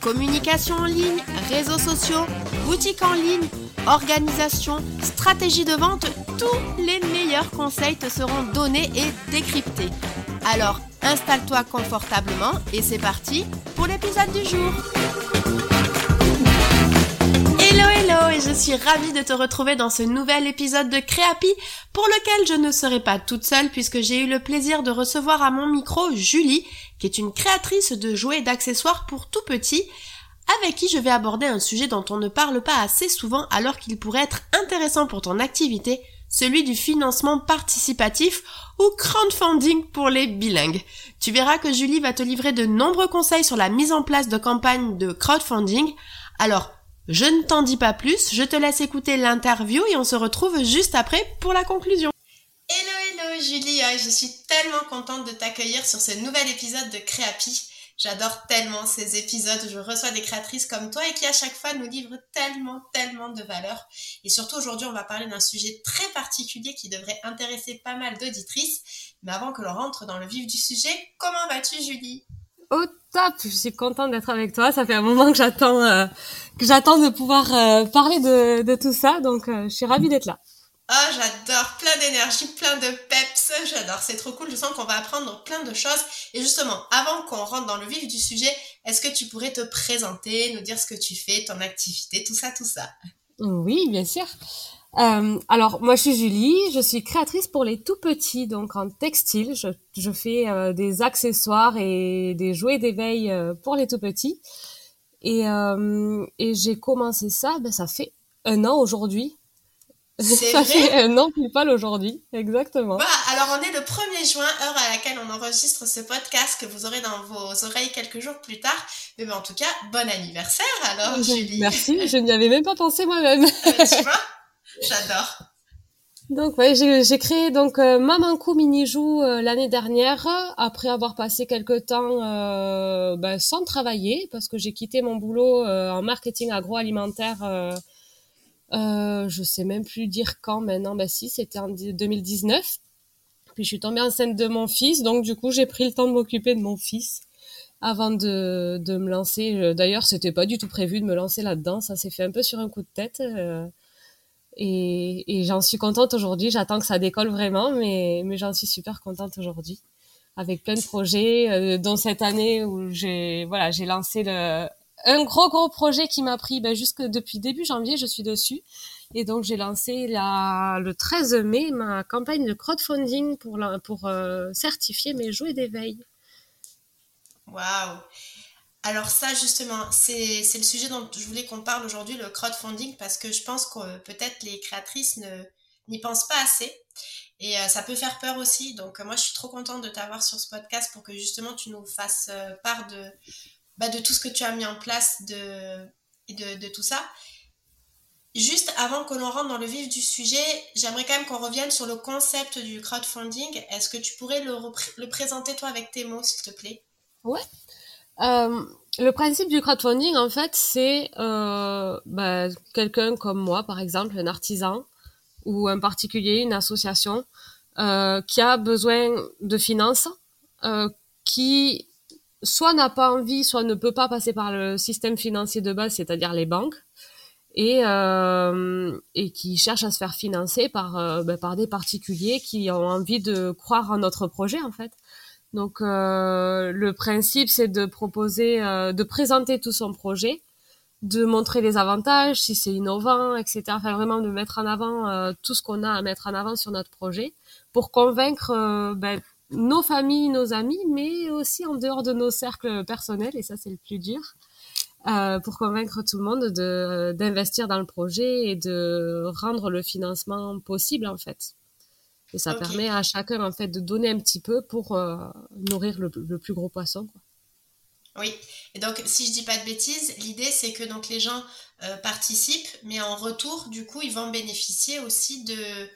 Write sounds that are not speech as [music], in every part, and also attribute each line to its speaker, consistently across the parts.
Speaker 1: Communication en ligne, réseaux sociaux, boutique en ligne, organisation, stratégie de vente, tous les meilleurs conseils te seront donnés et décryptés. Alors installe-toi confortablement et c'est parti pour l'épisode du jour. Hello hello et je suis ravie de te retrouver dans ce nouvel épisode de Créapi pour lequel je ne serai pas toute seule puisque j'ai eu le plaisir de recevoir à mon micro Julie qui est une créatrice de jouets et d'accessoires pour tout petit avec qui je vais aborder un sujet dont on ne parle pas assez souvent alors qu'il pourrait être intéressant pour ton activité, celui du financement participatif ou crowdfunding pour les bilingues. Tu verras que Julie va te livrer de nombreux conseils sur la mise en place de campagnes de crowdfunding. Alors, je ne t'en dis pas plus, je te laisse écouter l'interview et on se retrouve juste après pour la conclusion. Hello hello Julie, je suis tellement contente de t'accueillir sur ce nouvel épisode de Créapi. J'adore tellement ces épisodes où je reçois des créatrices comme toi et qui à chaque fois nous livrent tellement, tellement de valeur. Et surtout aujourd'hui, on va parler d'un sujet très particulier qui devrait intéresser pas mal d'auditrices. Mais avant que l'on rentre dans le vif du sujet, comment vas-tu Julie?
Speaker 2: Au top, je suis contente d'être avec toi. Ça fait un moment que j'attends euh, que j'attends de pouvoir euh, parler de, tout ça, donc euh, je suis ravie d'être là.
Speaker 1: Oh, j'adore, plein d'énergie, plein de peps, j'adore, c'est trop cool, je sens qu'on va apprendre plein de choses. Et justement, avant qu'on rentre dans le vif du sujet, est-ce que tu pourrais te présenter, nous dire ce que tu fais, ton activité, tout ça, tout ça?
Speaker 2: Oui, bien sûr. Euh, alors, moi, je suis Julie, je suis créatrice pour les tout petits, donc en textile. Je, fais euh, des accessoires et des jouets d'éveil euh, pour les tout petits. Et, et j'ai commencé ça, ben, ça fait un an aujourd'hui. Ça fait un an pile poil aujourd'hui, exactement.
Speaker 1: Bah, alors on est le 1er juin, heure à laquelle on enregistre ce podcast que vous aurez dans vos oreilles quelques jours plus tard. Mais en tout cas, bon anniversaire alors, Julie.
Speaker 2: Merci, [laughs] je n'y avais même pas pensé moi-même.
Speaker 1: tu vois, j'adore.
Speaker 2: Donc ouais, j'ai créé donc euh, Mamankou Mini Jou euh, l'année dernière après avoir passé quelques temps euh, ben, sans travailler parce que j'ai quitté mon boulot euh, en marketing agroalimentaire euh, euh, je sais même plus dire quand maintenant. Bah si, c'était en 2019. Puis je suis tombée enceinte de mon fils, donc du coup j'ai pris le temps de m'occuper de mon fils avant de, de me lancer. D'ailleurs, c'était pas du tout prévu de me lancer là-dedans. Ça s'est fait un peu sur un coup de tête. Euh, et, et j'en suis contente aujourd'hui. J'attends que ça décolle vraiment, mais, mais j'en suis super contente aujourd'hui. Avec plein de projets, euh, dont cette année où j'ai voilà, j'ai lancé le, un gros gros projet qui m'a pris ben, jusque depuis début janvier je suis dessus. Et donc j'ai lancé la, le 13 mai ma campagne de crowdfunding pour pour euh, certifier mes jouets d'éveil.
Speaker 1: Waouh. Alors ça justement c'est le sujet dont je voulais qu'on parle aujourd'hui le crowdfunding parce que je pense que peut-être les créatrices n'y pensent pas assez. Et euh, ça peut faire peur aussi. Donc euh, moi je suis trop contente de t'avoir sur ce podcast pour que justement tu nous fasses euh, part de bah, de tout ce que tu as mis en place de, de, tout ça. Juste avant que l'on rentre dans le vif du sujet, j'aimerais quand même qu'on revienne sur le concept du crowdfunding. Est-ce que tu pourrais le, présenter toi avec tes mots, s'il te plaît?
Speaker 2: Ouais. Euh, le principe du crowdfunding, en fait, c'est euh, bah, quelqu'un comme moi, par exemple, un artisan ou un particulier, une association, euh, qui a besoin de finances, qui soit n'a pas envie, soit ne peut pas passer par le système financier de base, c'est-à-dire les banques, et, euh, et qui cherche à se faire financer par, euh, ben, par des particuliers qui ont envie de croire en notre projet, en fait. Donc, euh, le principe, c'est de proposer, euh, de présenter tout son projet, de montrer les avantages, si c'est innovant, etc. Enfin, vraiment de mettre en avant euh, tout ce qu'on a à mettre en avant sur notre projet pour convaincre ben, nos familles, nos amis, mais aussi en dehors de nos cercles personnels, et ça c'est le plus dur, euh, pour convaincre tout le monde de d'investir dans le projet et de rendre le financement possible en fait. Et ça okay. permet à chacun en fait de donner un petit peu pour euh, nourrir le, le, plus gros poisson. Quoi.
Speaker 1: Oui. Et donc, si je dis pas de bêtises, l'idée c'est que donc les gens euh, participent, mais en retour, du coup, ils vont bénéficier aussi de,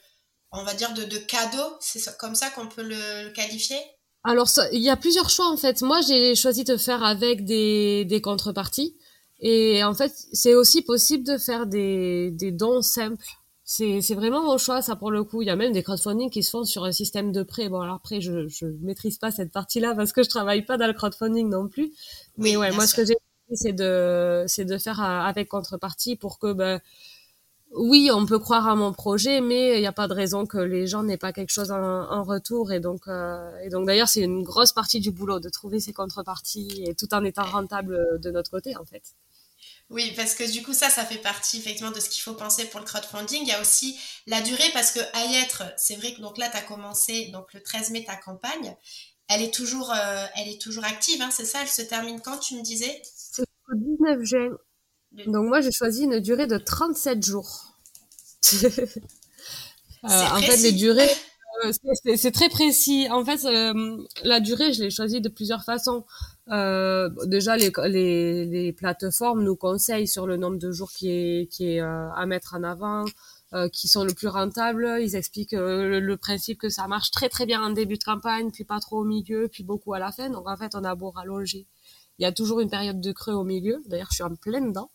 Speaker 1: on va dire, de, de cadeaux. C'est comme ça qu'on peut le, qualifier?
Speaker 2: Alors, il y a plusieurs choix en fait. Moi, j'ai choisi de faire avec des, des contreparties. Et en fait, c'est aussi possible de faire des, des dons simples. C'est, c'est vraiment mon choix, ça pour le coup. Il y a même des crowdfunding qui se font sur un système de prêt. Bon, alors après, je, je maîtrise pas cette partie-là parce que je travaille pas dans le crowdfunding non plus. Mais ouais, moi, ce que j'ai c'est de, c'est de faire avec contrepartie pour que, ben, oui, on peut croire à mon projet, mais il n'y a pas de raison que les gens n'aient pas quelque chose en, retour. Et donc, euh, et donc d'ailleurs, c'est une grosse partie du boulot de trouver ces contreparties et tout en étant rentable de notre côté, en fait.
Speaker 1: Oui, parce que du coup, ça, ça fait partie effectivement de ce qu'il faut penser pour le crowdfunding. Il y a aussi la durée, parce que Ayêtre, c'est vrai que donc là, tu as commencé, donc le 13 mai, ta campagne, elle est toujours, euh, elle est toujours active, hein, c'est ça? Elle se termine quand, tu me disais?
Speaker 2: C'est le 19 juin. Donc moi, j'ai choisi une durée de 37 jours. [laughs] Euh, en fait, les durées, euh, c'est très précis. En fait, la durée, je l'ai choisie de plusieurs façons. Euh, déjà, les, les, les, plateformes nous conseillent sur le nombre de jours qui est, qui est euh, à mettre en avant, euh, qui sont le plus rentables. Ils expliquent le, principe que ça marche très très bien en début de campagne, puis pas trop au milieu, puis beaucoup à la fin. Donc en fait, on a beau rallonger. Il y a toujours une période de creux au milieu. D'ailleurs, je suis en pleine dedans.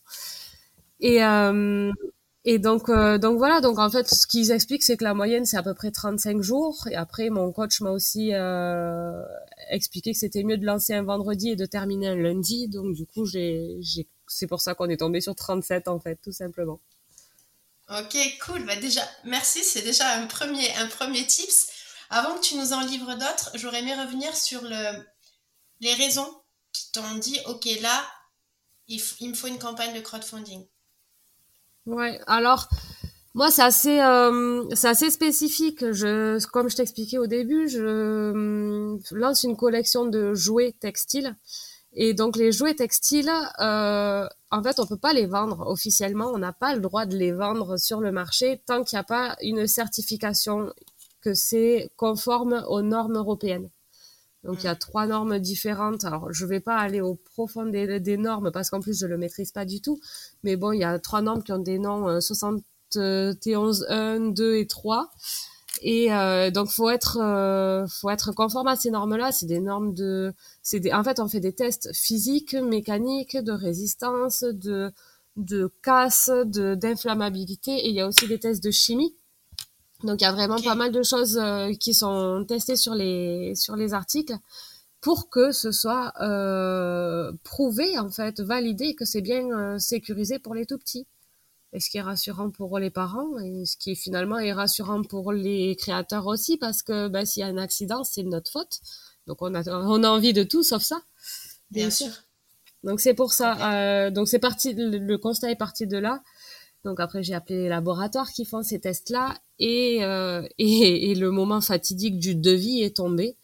Speaker 2: Et, donc, euh, donc voilà, donc en fait, ce qu'ils expliquent, c'est que la moyenne, c'est à peu près 35 jours. Et après, mon coach m'a aussi euh, expliqué que c'était mieux de lancer un vendredi et de terminer un lundi. Donc du coup, c'est pour ça qu'on est tombé sur 37 en fait, tout simplement.
Speaker 1: Ok, cool. Bah déjà, merci. C'est déjà un premier, un premier tips. Avant que tu nous en livres d'autres, j'aurais aimé revenir sur le, les raisons qui t'ont dit, ok, là, il, il me faut une campagne de crowdfunding.
Speaker 2: Ouais, alors moi c'est assez euh, c'est assez spécifique. Comme je t'expliquais au début, je euh, lance une collection de jouets textiles et donc les jouets textiles, euh, en fait, on peut pas les vendre officiellement. On n'a pas le droit de les vendre sur le marché tant qu'il n'y a pas une certification que c'est conforme aux normes européennes. Donc il y a trois normes différentes. Alors je vais pas aller au profond des, des normes parce qu'en plus je le maîtrise pas du tout. Mais bon, il y a trois normes qui ont des noms 71 1, 2 et 3. Et euh, donc faut être euh, faut être conforme à ces normes-là. C'est des normes de c'est des en fait on fait des tests physiques, mécaniques, de résistance, de de casse, de d'inflammabilité et il y a aussi des tests de chimie. Donc il y a vraiment pas mal de choses euh, qui sont testées sur les sur les articles pour que ce soit euh, prouvé en fait, validé que c'est bien euh, sécurisé pour les tout petits. Et ce qui est rassurant pour les parents et ce qui finalement est rassurant pour les créateurs aussi parce que bah, s'il y a un accident, c'est de notre faute. Donc on a on a envie de tout sauf ça.
Speaker 1: Bien, sûr.
Speaker 2: Donc c'est pour ça. donc c'est parti. le constat est parti de là. Donc après, j'ai appelé les laboratoires qui font ces tests-là et, euh, [laughs] et, et, le moment fatidique du devis est tombé.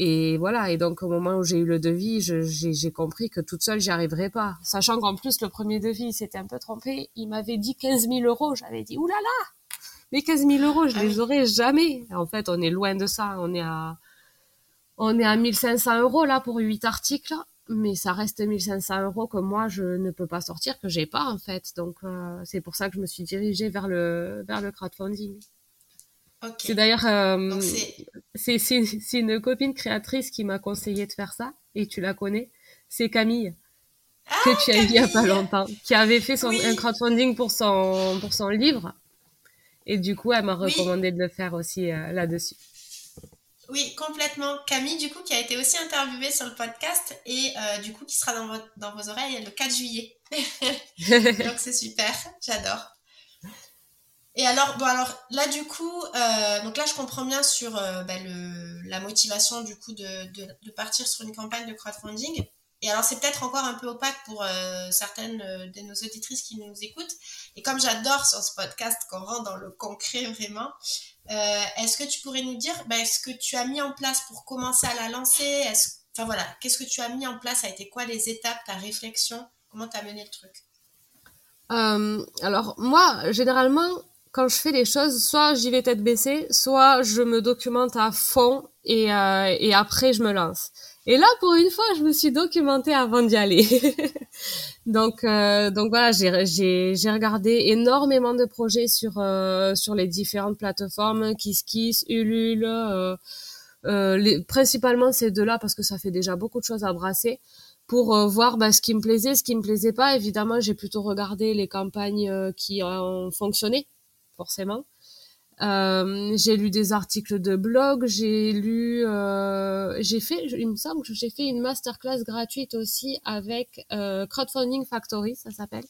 Speaker 2: Et voilà, et donc au moment où j'ai eu le devis, j'ai compris que toute seule, j'y arriverais pas. Sachant qu'en plus, le premier devis s'était un peu trompé. Il m'avait dit 15 000 euros. J'avais dit, oulala, mais 15 000 euros, je ah les aurais jamais. En fait, on est loin de ça. On est à, on est à 1500 euros là pour 8 articles mais ça reste 1500 euros que moi je ne peux pas sortir que j'ai pas en fait. Donc euh, c'est pour ça que je me suis dirigée vers le vers le crowdfunding. C'est d'ailleurs euh, c'est une copine créatrice qui m'a conseillé de faire ça et tu la connais. C'est Camille
Speaker 1: ah,
Speaker 2: que tu as vu il y a pas longtemps qui avait fait son un crowdfunding pour son pour son livre. Et du coup elle m'a recommandé de le faire aussi euh, là-dessus
Speaker 1: oui, complètement. Camille, du coup, qui a été aussi interviewée sur le podcast et euh, du coup, qui sera dans, dans vos oreilles le 4 juillet. [laughs] Donc, c'est super. J'adore. Et alors, bon, alors là, du coup, euh, donc là, je comprends bien sur euh, bah, le, la motivation, du coup, de, de, de, partir sur une campagne de crowdfunding. Et alors, c'est peut-être encore un peu opaque pour certaines de nos auditrices qui nous écoutent. Et comme j'adore sur ce podcast qu'on rentre dans le concret vraiment, euh, est-ce que tu pourrais nous dire ben, ce que tu as mis en place pour commencer à la lancer? Enfin voilà, qu'est-ce que tu as mis en place? Ça a été quoi les étapes, ta réflexion? Comment tu as mené le truc?
Speaker 2: Euh, Alors moi, généralement, quand je fais les choses, soit j'y vais tête baissée, soit je me documente à fond et, euh, et après je me lance. Et là, pour une fois, je me suis documentée avant d'y aller. [laughs] donc, euh, donc voilà, j'ai, j'ai, j'ai regardé énormément de projets sur euh, sur les différentes plateformes, KissKiss, Ulule, euh, euh, les, principalement ces deux-là parce que ça fait déjà beaucoup de choses à brasser pour euh, voir bah, ce qui me plaisait, ce qui me plaisait pas. Évidemment, j'ai plutôt regardé les campagnes euh, qui ont fonctionné, forcément. Euh, j'ai lu des articles de blog, j'ai lu, euh, j'ai fait, il me semble que j'ai fait une masterclass gratuite aussi avec euh, Crowdfunding Factory, ça s'appelle,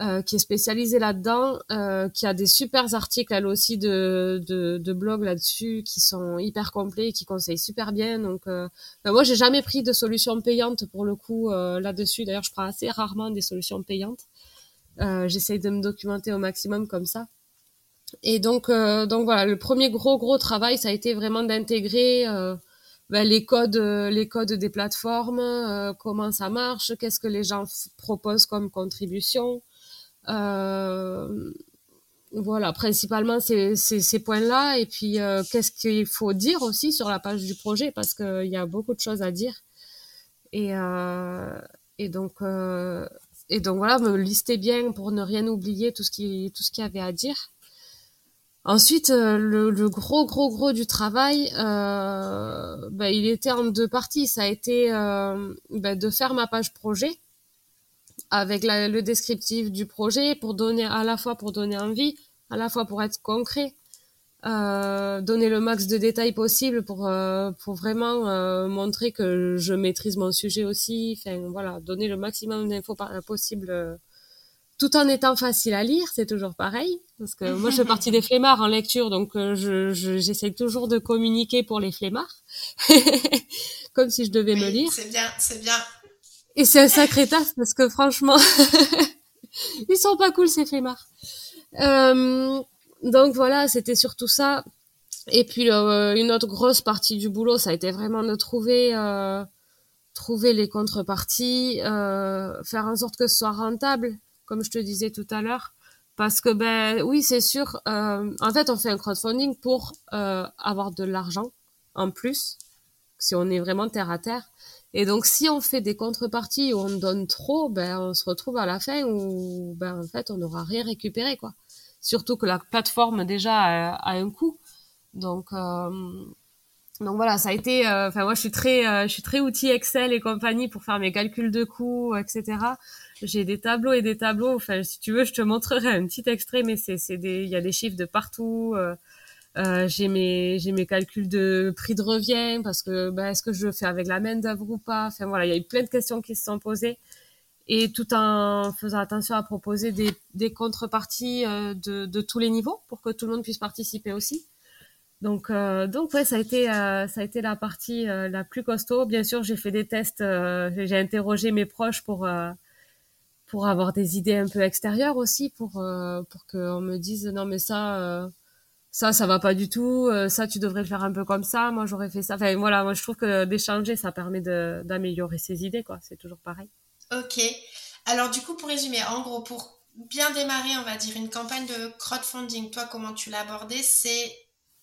Speaker 2: euh, qui est spécialisée là-dedans, euh, qui a des super articles elle aussi de, de, de blog là-dessus qui sont hyper complets, qui conseillent super bien. Donc, ben moi, j'ai jamais pris de solution payante pour le coup là-dessus. D'ailleurs, je prends assez rarement des solutions payantes. J'essaye de me documenter au maximum comme ça. Et donc, euh, donc voilà, le premier gros gros travail, ça a été vraiment d'intégrer euh, ben, les codes, les codes des plateformes, euh, comment ça marche, qu'est-ce que les gens proposent comme contribution. Euh, voilà, principalement ces, points-là. Et puis, euh, qu'est-ce qu'il faut dire aussi sur la page du projet, parce qu'il y a beaucoup de choses à dire. Et, et donc, et donc voilà, me lister bien pour ne rien oublier tout ce qu'il y avait à dire. Ensuite, euh, le, le, gros, gros, gros du travail, euh, bah, il était en deux parties. Ça a été euh, bah, de faire ma page projet avec la, le descriptif du projet pour donner à la fois pour donner envie, à la fois pour être concret, euh, donner le max de détails possible pour euh, pour vraiment euh, montrer que je maîtrise mon sujet aussi. Enfin voilà, donner le maximum d'infos possible tout en étant facile à lire, c'est toujours pareil. Parce que moi, je fais partie des [laughs] flemmards en lecture, donc euh, je, j'essaie toujours de communiquer pour les flemmards, [laughs] comme si je devais me lire.
Speaker 1: C'est bien, c'est bien.
Speaker 2: Et c'est un sacré taf parce que franchement, [laughs] ils sont pas cool ces flemmards. Euh, donc voilà, c'était surtout ça. Et puis euh, une autre grosse partie du boulot, ça a été vraiment de trouver euh, trouver les contreparties, euh, faire en sorte que ce soit rentable comme je te disais tout à l'heure. Parce que, ben oui, c'est sûr, euh, en fait, on fait un crowdfunding pour euh, avoir de l'argent en plus, si on est vraiment terre à terre. Et donc, si on fait des contreparties où on donne trop, ben on se retrouve à la fin où, ben en fait, on n'aura rien récupéré, quoi. Surtout que la plateforme déjà a, un coût. Donc, euh, donc voilà, ça a été. Euh, enfin, moi, je suis très, je suis très outil Excel et compagnie pour faire mes calculs de coûts, etc j'ai des tableaux et des tableaux. Enfin, si tu veux, je te montrerai un petit extrait, mais c'est, c'est des, il y a des chiffres de partout. Euh, euh, j'ai mes, j'ai mes calculs de prix de revient parce que, ben, est-ce que je fais avec la main d'œuvre ou pas? Enfin voilà, il y a eu plein de questions qui se sont posées et tout en faisant attention à proposer des, des contreparties euh, de, de tous les niveaux pour que tout le monde puisse participer aussi. Donc, euh, donc ouais, ça a été, euh, ça a été la partie euh, la plus costaud. Bien sûr, j'ai fait des tests, j'ai interrogé mes proches pour pour avoir des idées un peu extérieures aussi, pour euh, pour qu'on me dise non mais ça euh, ça ça va pas du tout, euh, ça tu devrais le faire un peu comme ça, moi j'aurais fait ça. Enfin voilà, moi je trouve que d'échanger ça permet d'améliorer ses idées quoi, c'est toujours pareil.
Speaker 1: Ok. Alors du coup pour résumer, en gros pour bien démarrer, on va dire une campagne de crowdfunding, toi comment tu l'as abordé, c'est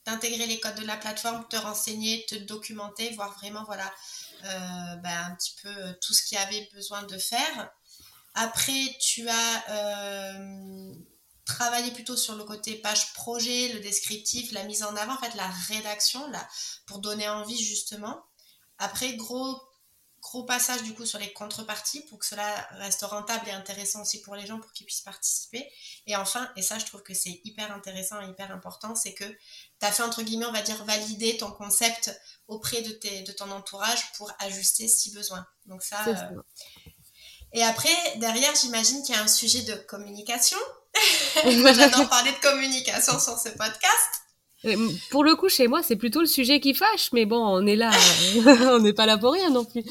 Speaker 1: d'intégrer les codes de la plateforme, te renseigner, te documenter, voir vraiment voilà ben, un petit peu tout ce qu'il y avait besoin de faire après, tu as euh, travaillé plutôt sur le côté page projet, le descriptif, la mise en avant, en fait, la rédaction, là, pour donner envie, justement. Après, gros, gros passage, du coup, sur les contreparties pour que cela reste rentable et intéressant aussi pour les gens, pour qu'ils puissent participer. Et enfin, et ça, je trouve que c'est hyper intéressant et hyper important, c'est que tu as fait, entre guillemets, on va dire, valider ton concept auprès de, tes, de ton entourage pour ajuster si besoin. Donc ça, euh, et après, derrière, j'imagine qu'il y a un sujet de communication. [laughs] J'adore parler de communication sur ce podcast.
Speaker 2: Pour le coup, chez moi, c'est plutôt le sujet qui fâche, mais bon, on est là, [laughs] [laughs] on n'est pas là pour rien non plus.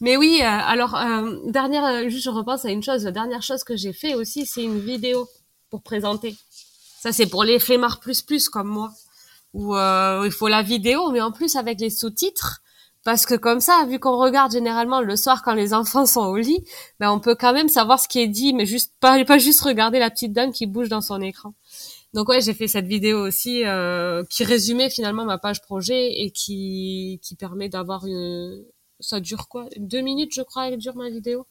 Speaker 2: Mais oui, euh, alors, euh, dernière, euh, juste je repense à une chose, la dernière chose que j'ai fait aussi, c'est une vidéo pour présenter. Ça, c'est pour les flemmards plus plus comme moi, où il faut la vidéo, mais en plus avec les sous-titres, parce que comme ça, vu qu'on regarde généralement le soir quand les enfants sont au lit, ben on peut quand même savoir ce qui est dit, mais juste pas juste regarder la petite dame qui bouge dans son écran. Donc ouais, j'ai fait cette vidéo aussi euh, qui résumait finalement ma page projet et qui qui permet d'avoir une ça dure quoi? Deux minutes, je crois, elle dure ma vidéo.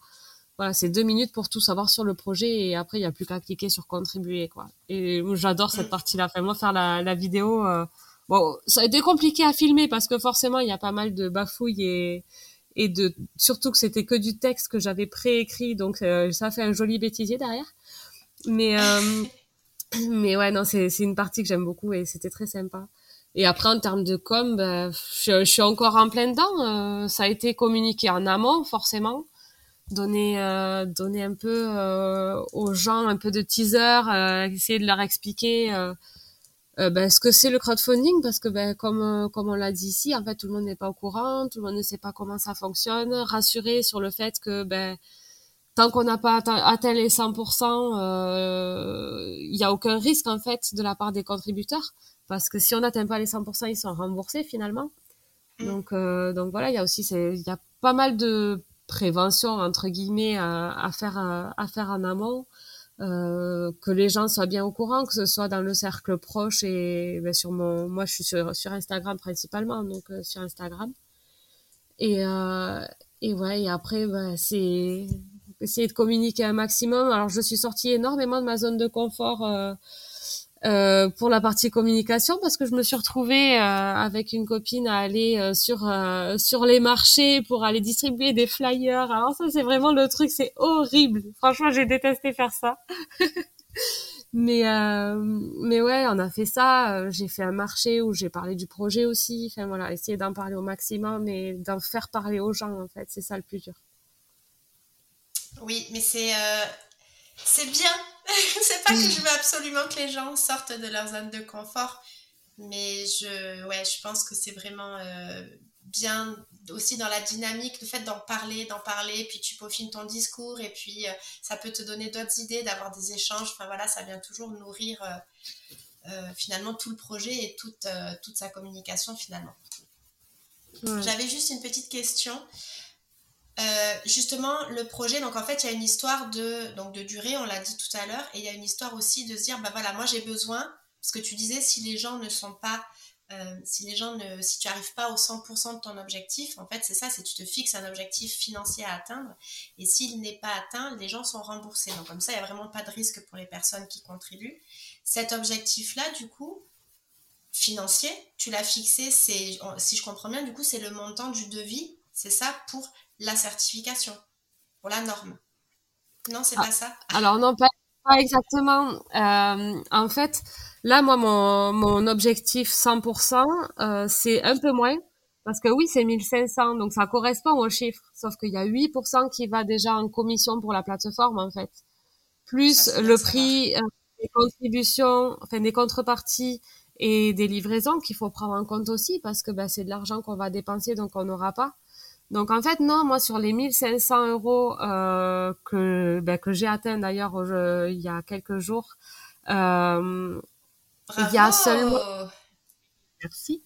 Speaker 2: Voilà, c'est deux minutes pour tout savoir sur le projet et après il y a plus qu'à cliquer sur contribuer quoi. Et j'adore cette partie-là. Enfin, moi faire la, la vidéo, euh, bon, ça a été compliqué à filmer parce que forcément il y a pas mal de bafouilles et et de surtout que c'était que du texte que j'avais préécrit, donc euh, ça fait un joli bêtisier derrière. Mais euh, [laughs] mais ouais non c'est une partie que j'aime beaucoup et c'était très sympa. Et après, en termes de com, ben, je, je, suis encore en plein dedans. Euh, ça a été communiqué en amont, forcément. Donner, euh, donner un peu euh, aux gens un peu de teaser, essayer de leur expliquer ben, ce que c'est le crowdfunding, parce que ben, comme, comme on l'a dit ici, en fait, tout le monde n'est pas au courant, tout le monde ne sait pas comment ça fonctionne. Rassurer sur le fait que ben, tant qu'on n'a pas atteint les 100%, il n'y a aucun risque en fait de la part des contributeurs parce que si on n'atteint pas les 100%, ils sont remboursés finalement. Mm. Donc, euh, donc voilà, il y a aussi, il y a pas mal de prévention entre guillemets à, faire à, faire en amont, euh, que les gens soient bien au courant, que ce soit dans le cercle proche et ben, sur mon, moi je suis sur, sur Instagram principalement, donc euh, sur Instagram. Et euh, et ouais, et après ben, c'est essayer de communiquer un maximum. Alors je suis sortie énormément de ma zone de confort. Euh, euh, pour la partie communication parce que je me suis retrouvée euh, avec une copine à aller euh, sur sur les marchés pour aller distribuer des flyers. Alors ça c'est vraiment le truc, c'est horrible. Franchement, j'ai détesté faire ça. [laughs] mais mais ouais, on a fait ça. J'ai fait un marché où j'ai parlé du projet aussi. Enfin voilà, essayer d'en parler au maximum et d'en faire parler aux gens en fait, c'est ça le plus dur.
Speaker 1: Oui, mais c'est c'est bien. [laughs] c'est pas que je veux absolument que les gens sortent de leur zone de confort, mais je, ouais, je pense que c'est vraiment euh, bien aussi dans la dynamique, le fait d'en parler, d'en parler, puis tu peaufines ton discours et puis euh, ça peut te donner d'autres idées, d'avoir des échanges. Enfin voilà, ça vient toujours nourrir euh, finalement tout le projet et toute, toute sa communication finalement. J'avais juste une petite question. Euh, justement, le projet, donc en fait, il y a une histoire de, donc de durée, on l'a dit tout à l'heure, et il y a une histoire aussi de se dire, bah voilà, moi j'ai besoin, parce que tu disais, si les gens ne sont pas, euh, si les gens ne, si tu arrives pas au 100% de ton objectif, en fait, c'est ça, c'est tu te fixes un objectif financier à atteindre, et s'il n'est pas atteint, les gens sont remboursés. Donc comme ça, il n'y a vraiment pas de risque pour les personnes qui contribuent. Cet objectif-là, du coup, financier, tu l'as fixé, c'est, si je comprends bien, du coup, c'est le montant du devis, c'est ça pour la certification, pour la norme. Non, c'est pas ça [laughs]
Speaker 2: Alors non, pas, exactement. Euh, en fait, là, moi, mon, mon objectif 100%, euh, c'est un peu moins. Parce que oui, c'est 1500, donc ça correspond au chiffre. Sauf qu'il y a 8% qui va déjà en commission pour la plateforme, en fait. Plus le prix euh, des contributions, enfin des contreparties et des livraisons qu'il faut prendre en compte aussi, parce que ben, c'est de l'argent qu'on va dépenser, donc on n'aura pas. Donc en fait non, moi sur les 1500 euros euh, que ben, que j'ai atteint d'ailleurs il y a quelques jours, euh, il y a seulement merci.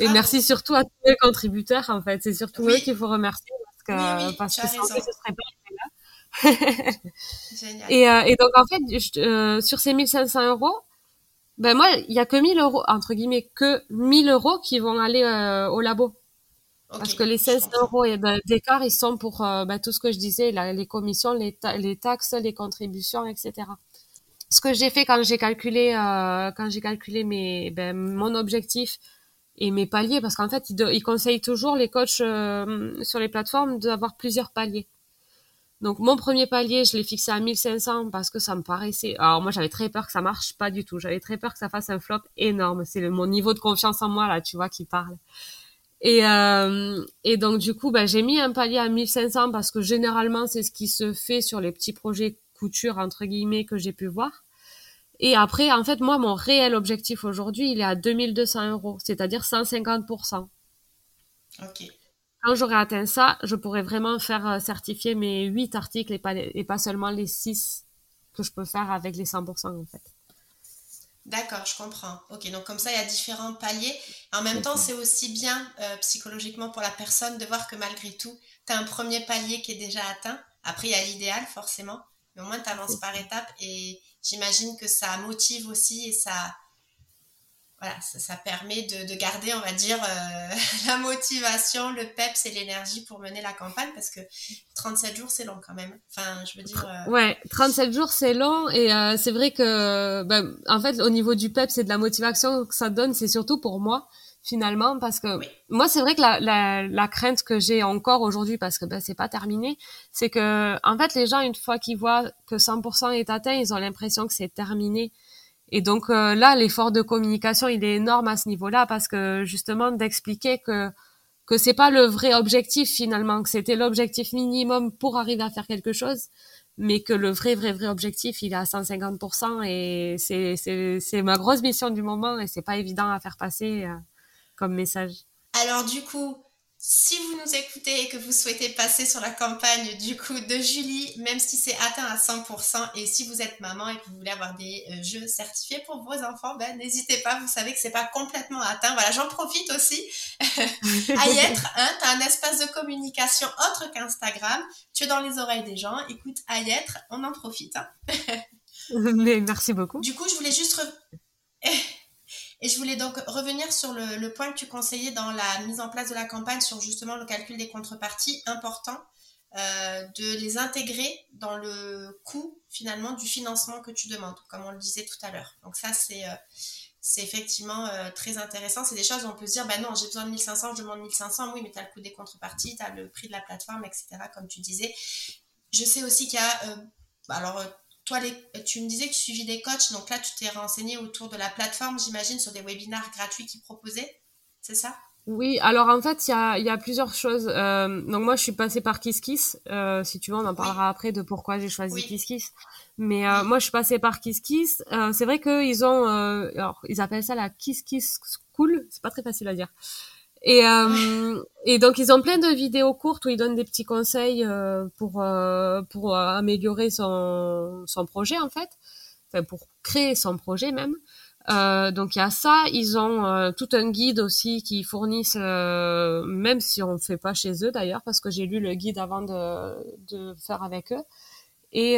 Speaker 2: Et merci surtout à tous les contributeurs en fait, c'est surtout eux qu'il faut remercier parce que parce que sans eux ce serait pas là. [laughs] [laughs] Génial. Et, euh, et donc en fait euh, sur ces 1500 euros ben moi il y a que 1000 euros entre guillemets que 1000 euros qui vont aller euh, au labo parce que les 16 euros d'écart, ils sont pour euh, bah, tout ce que je disais, les commissions, les, taxes, les contributions, etc. Ce que j'ai fait quand j'ai calculé, euh, quand calculé mes, ben, mon objectif et mes paliers, parce qu'en fait, ils, ils, conseillent toujours les coachs euh, sur les plateformes d'avoir plusieurs paliers. Donc mon premier palier, je l'ai fixé à 1500 parce que ça me paraissait. Alors moi j'avais très peur que ça marche pas du tout. J'avais très peur que ça fasse un flop énorme. C'est mon niveau de confiance en moi là, tu vois, qui parle. Et, euh, et donc du coup, bah, j'ai mis un palier à 1500 parce que généralement c'est ce qui se fait sur les petits projets couture entre guillemets que j'ai pu voir. Et après, en fait, moi, mon réel objectif aujourd'hui, il est à 2200 euros, c'est-à-dire 150%. Ok. Quand j'aurai atteint ça, je pourrais vraiment faire euh, certifier mes 8 articles et pas, et pas seulement les 6 que je peux faire avec les 100% en fait.
Speaker 1: D'accord, je comprends. Ok, donc comme ça, il y a différents paliers. En même temps, c'est aussi bien euh, psychologiquement pour la personne de voir que malgré tout, tu as un premier palier qui est déjà atteint. Après, il y a l'idéal, forcément. Mais au moins, tu avances par étapes et j'imagine que ça motive aussi et ça, voilà, ça, permet de, garder, on va dire, euh, [laughs] la motivation, le peps et l'énergie pour mener la campagne parce que 37 jours, c'est long quand même. Enfin, je veux dire.
Speaker 2: Euh, ouais, 37 jours, c'est long et euh, c'est vrai que, ben, en fait, au niveau du peps et de la motivation que ça donne, c'est surtout pour moi finalement parce que moi c'est vrai que la, la, la crainte que j'ai encore aujourd'hui parce que ben c'est pas terminé c'est que en fait les gens une fois qu'ils voient que 100% est atteint ils ont l'impression que c'est terminé et donc euh, là, l'effort de communication, il est énorme à ce niveau-là parce que justement d'expliquer que que c'est pas le vrai objectif finalement, que c'était l'objectif minimum pour arriver à faire quelque chose, mais que le vrai vrai vrai objectif, il est à 150% et c'est c'est c'est ma grosse mission du moment et c'est pas évident à faire passer euh, comme message.
Speaker 1: Alors du coup, si vous nous écoutez et que vous souhaitez passer sur la campagne du coup de Julie, même si c'est atteint à 100%, et si vous êtes maman et que vous voulez avoir des euh, jeux certifiés pour vos enfants, ben n'hésitez pas, vous savez que c'est pas complètement atteint. Voilà, j'en profite aussi [laughs] à y être. Hein, tu as un espace de communication autre qu'Instagram, tu es dans les oreilles des gens, écoute, à y être, on en profite. Hein. [laughs]
Speaker 2: Mais merci beaucoup.
Speaker 1: Du coup, je voulais juste... [laughs] Et je voulais donc revenir sur le, point que tu conseillais dans la mise en place de la campagne sur justement le calcul des contreparties, important euh, de les intégrer dans le coût finalement du financement que tu demandes, comme on le disait tout à l'heure. Donc ça, c'est euh, effectivement euh, très intéressant. C'est des choses où on peut se dire, bah non, j'ai besoin de 1500, je demande 1500, oui, mais tu as le coût des contreparties, tu as le prix de la plateforme, etc., comme tu disais. Je sais aussi qu'il y a, alors toi, tu me disais que tu suivis des coachs, donc là, tu t'es renseigné autour de la plateforme, j'imagine, sur des webinaires gratuits qu'ils proposaient, c'est ça?
Speaker 2: Oui, alors en fait, il y a, plusieurs choses. Euh, donc moi, je suis passée par KissKiss. Euh, si tu veux, on en parlera après de pourquoi j'ai choisi KissKiss. Mais euh, moi, je suis passée par KissKiss. c'est vrai qu'ils ont, alors ils appellent ça la KissKiss School. C'est pas très facile à dire. Et, euh, et donc ils ont plein de vidéos courtes où ils donnent des petits conseils euh, pour euh, pour améliorer son son projet en fait, enfin pour créer son projet même. Euh, donc il y a ça, ils ont euh, tout un guide aussi qui fournissent, euh, même si on ne fait pas chez eux d'ailleurs, parce que j'ai lu le guide avant de, de faire avec eux. Et,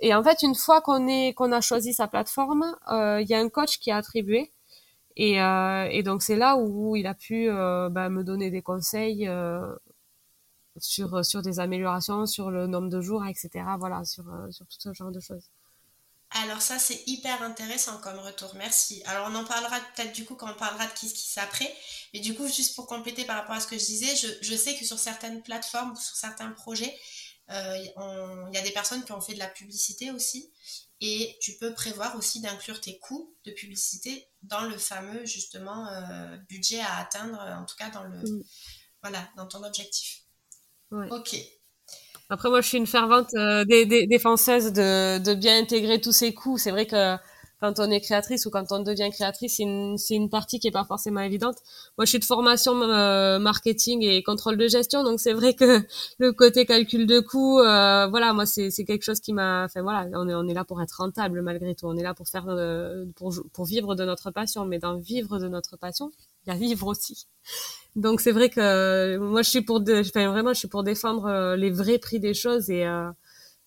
Speaker 2: et en fait, une fois qu'on est qu'on a choisi sa plateforme, il y a un coach qui est attribué et, euh, et donc c'est là où il a pu euh, bah, me donner des conseils euh, sur sur des améliorations, sur le nombre de jours, etc. Voilà, sur sur tout ce genre de choses.
Speaker 1: Alors ça c'est hyper intéressant comme retour, merci. Alors on en parlera peut-être du coup quand on parlera de qui qui après, mais du coup juste pour compléter par rapport à ce que je disais, je, je sais que sur certaines plateformes ou sur certains projets, il y a des personnes qui ont fait de la publicité aussi et tu peux prévoir aussi d'inclure tes coûts de publicité dans le fameux justement euh, budget à atteindre, en tout cas dans le voilà dans ton objectif. Ok.
Speaker 2: Après moi je suis une fervente euh, défenseuse de, de bien intégrer tous ces coûts. C'est vrai que quand on est créatrice ou quand on devient créatrice, c'est une, une, partie qui est pas forcément évidente. Moi, je suis de formation euh, marketing et contrôle de gestion, donc c'est vrai que [laughs] le côté calcul de coûts, euh, voilà, moi, c'est quelque chose qui m'a, enfin voilà, on est, on est là pour être rentable malgré tout, on est là pour faire, euh, pour, pour vivre de notre passion, mais dans vivre de notre passion, il y a vivre aussi. Donc c'est vrai que moi, je suis pour, enfin vraiment, je suis pour défendre les vrais prix des choses et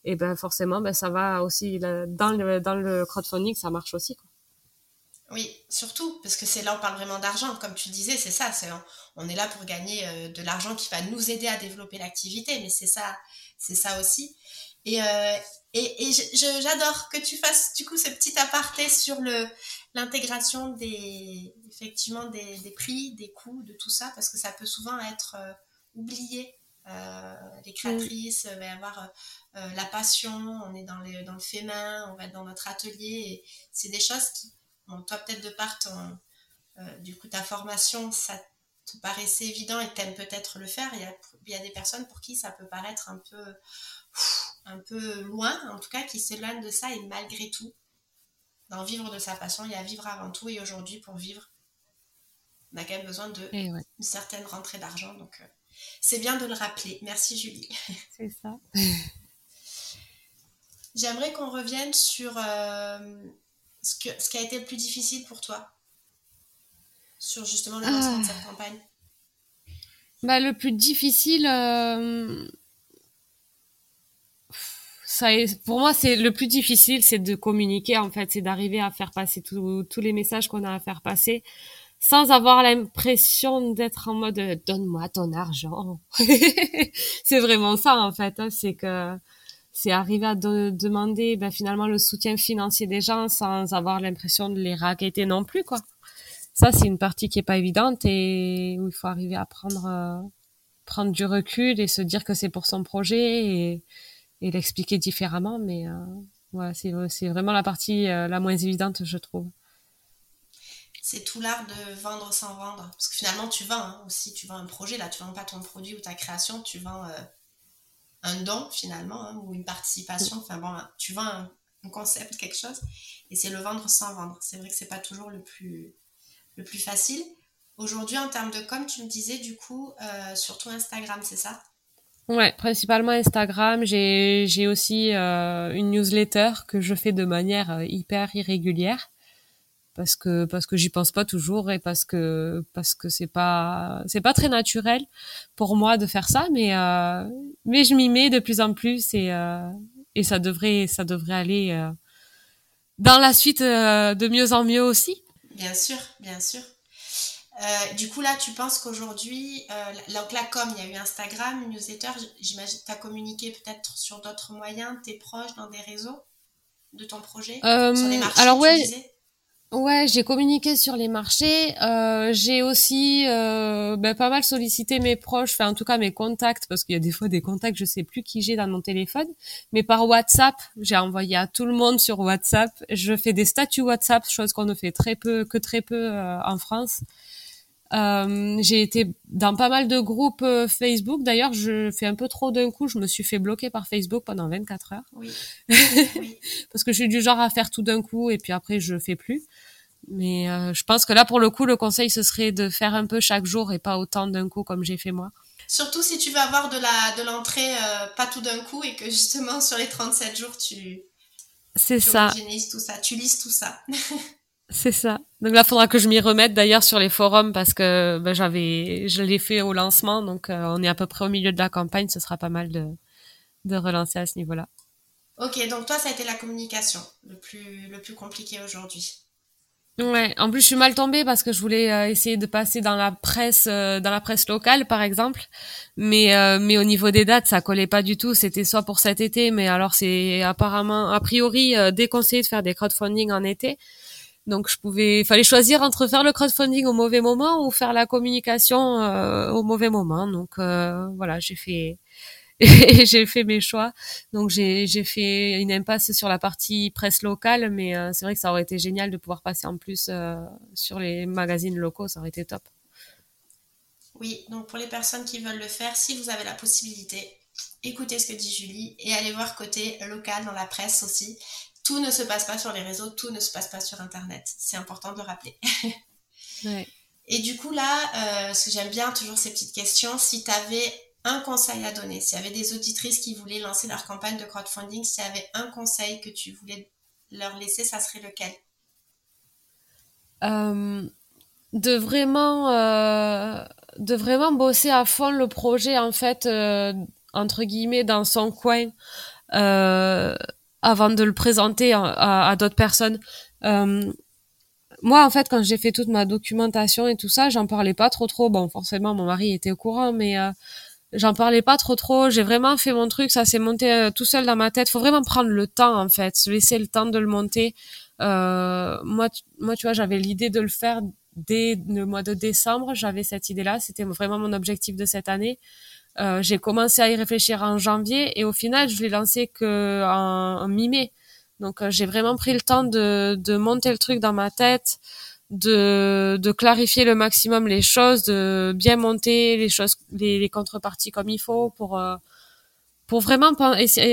Speaker 2: et ben forcément ben ça va aussi dans le dans le crowdfunding ça marche aussi quoi.
Speaker 1: Oui, surtout parce que c'est là on parle vraiment d'argent, comme tu disais, c'est ça, c'est on est là pour gagner euh, de l'argent qui va nous aider à développer l'activité, mais c'est ça, c'est ça aussi. Et, euh, et, et j'adore que tu fasses du coup ce petit aparté sur le l'intégration des effectivement des, des, prix, des coûts, de tout ça, parce que ça peut souvent être euh, oublié euh, les créatrices, va y avoir euh, euh, la passion, on est dans, les, dans le fait main, on va être dans notre atelier. c'est des choses qui, bon, toi peut-être de part du coup ta formation, ça te paraissait évident et t'aimes peut-être le faire. Il y, a, il y, a, des personnes pour qui ça peut paraître un peu, un peu loin, en tout cas qui s'éloignent de ça et malgré tout, dans vivre de sa passion, il y a vivre avant tout et aujourd'hui pour vivre, on a quand même besoin de une certaine rentrée d'argent. Donc c'est bien de le rappeler. Merci Julie.
Speaker 2: C'est ça. [laughs]
Speaker 1: J'aimerais qu'on revienne sur euh, ce, que, ce qui a été le plus difficile pour toi, sur justement le lancement de cette ah. campagne.
Speaker 2: Bah, le plus difficile, euh, ça est, pour moi, c'est le plus difficile, c'est de communiquer en fait, c'est d'arriver à faire passer tous les messages qu'on a à faire passer sans avoir l'impression d'être en mode donne-moi ton argent. [laughs] c'est vraiment ça en fait, hein, c'est que c'est arriver à demander ben, finalement le soutien financier des gens sans avoir l'impression de les raqueter non plus quoi. Ça c'est une partie qui est pas évidente et où il faut arriver à prendre euh, prendre du recul et se dire que c'est pour son projet et, l'expliquer différemment. Mais euh, ouais, c'est c'est vraiment la partie euh, la moins évidente je trouve.
Speaker 1: C'est tout l'art de vendre sans vendre. Parce que finalement, tu vends hein, aussi, tu vends un projet, là, tu vends pas ton produit ou ta création, tu vends euh, un don finalement, hein, ou une participation, enfin bon, tu vends un, concept, quelque chose, et c'est le vendre sans vendre. C'est vrai que c'est pas toujours le plus, le plus facile. Aujourd'hui, en termes de com, tu me disais du coup, euh, surtout Instagram, c'est ça?
Speaker 2: Ouais, principalement Instagram. J'ai aussi euh, une newsletter que je fais de manière hyper irrégulière parce que parce que j'y pense pas toujours et parce que parce que c'est pas c'est pas très naturel pour moi de faire ça mais euh, mais je m'y mets de plus en plus et euh, et ça devrait ça devrait aller euh, dans la suite de mieux en mieux aussi.
Speaker 1: Bien sûr bien sûr. Du coup là tu penses qu'aujourd'hui donc la com il y a eu Instagram newsletter j'imagine tu as communiqué peut-être sur d'autres moyens tes proches dans des réseaux de ton projet sur
Speaker 2: les marchés, alors ouais Ouais, j'ai communiqué sur les marchés. Euh, j'ai aussi euh, ben, pas mal sollicité mes proches, enfin en tout cas mes contacts, parce qu'il y a des fois des contacts, je sais plus qui j'ai dans mon téléphone. Mais par WhatsApp, j'ai envoyé à tout le monde sur WhatsApp. Je fais des statuts WhatsApp, chose qu'on ne fait très peu, que très peu euh, en France. Euh, j'ai été dans pas mal de groupes euh, Facebook. D'ailleurs, je fais un peu trop d'un coup. Je me suis fait bloquer par Facebook pendant 24 heures. [laughs] Oui. Parce que je suis du genre à faire tout d'un coup et puis après, je fais plus. Mais euh, je pense que là, pour le coup, le conseil, ce serait de faire un peu chaque jour et pas autant d'un coup comme j'ai fait moi.
Speaker 1: Surtout si tu veux avoir de la de l'entrée pas tout d'un coup et que justement sur les 37 jours, tu...
Speaker 2: C'est ça.
Speaker 1: tout ça. Tu lises tout ça. [laughs]
Speaker 2: C'est ça. Donc là, faudra que je m'y remette d'ailleurs sur les forums parce que ben, j'avais, je l'ai fait au lancement, donc euh, on est à peu près au milieu de la campagne. Ce sera pas mal de, de relancer à ce niveau-là.
Speaker 1: Ok, donc toi, ça a été la communication le plus, le plus compliqué aujourd'hui.
Speaker 2: Ouais, en plus je suis mal tombée parce que je voulais euh, essayer de passer dans la presse euh, dans la presse locale par exemple, mais mais au niveau des dates ça collait pas du tout, c'était soit pour cet été mais alors c'est apparemment a priori déconseillé de faire des crowdfunding en été. Donc je pouvais, fallait choisir entre faire le crowdfunding au mauvais moment ou faire la communication euh, au mauvais moment. Donc euh, voilà, j'ai fait, [laughs] j'ai fait mes choix. Donc j'ai fait une impasse sur la partie presse locale, mais euh, c'est vrai que ça aurait été génial de pouvoir passer en plus sur les magazines locaux, ça aurait été top.
Speaker 1: Oui, donc pour les personnes qui veulent le faire, si vous avez la possibilité, écoutez ce que dit Julie et allez voir côté local dans la presse aussi tout ne se passe pas sur les réseaux, tout ne se passe pas sur Internet. C'est important de le rappeler. [laughs] Et du coup, là, euh, ce que j'aime bien, toujours ces petites questions, si tu avais un conseil à donner, s'il y avait des auditrices qui voulaient lancer leur campagne de crowdfunding, s'il y avait un conseil que tu voulais leur laisser, ça serait lequel?
Speaker 2: Euh, De vraiment... Euh, de vraiment bosser à fond le projet, en fait, entre guillemets, dans son coin avant de le présenter à, d'autres personnes. Euh, moi, en fait, quand j'ai fait toute ma documentation et tout ça, j'en parlais pas trop trop. Bon, forcément, mon mari était au courant, mais euh, j'en parlais pas trop trop. J'ai vraiment fait mon truc, ça s'est monté euh, tout seul dans ma tête. Faut vraiment prendre le temps, en fait, se laisser le temps de le monter. moi, moi, tu vois, j'avais l'idée de le faire dès le mois de décembre. J'avais cette idée-là. C'était vraiment mon objectif de cette année. Euh, j'ai commencé à y réfléchir en janvier et au final, je l'ai lancé que en, mi-mai. Donc, euh, j'ai vraiment pris le temps de, de monter le truc dans ma tête, de, de clarifier le maximum les choses, de bien monter les choses, les, les contreparties comme il faut pour euh, pour vraiment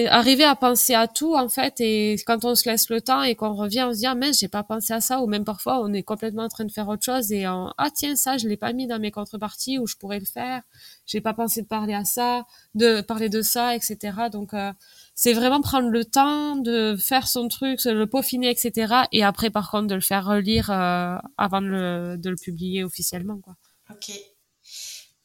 Speaker 2: arriver à penser à tout en fait et quand on se laisse le temps et qu'on revient on se dit ah mais j'ai pas pensé à ça ou même parfois on est complètement en train de faire autre chose et on, ah tiens ça je l'ai pas mis dans mes contreparties ou je pourrais le faire. J'ai pas pensé de parler à ça de parler de ça etc donc euh, c'est vraiment prendre le temps de faire son truc le peaufiner etc et après par contre de le faire relire euh, avant de le, de le publier officiellement quoi.
Speaker 1: Ok.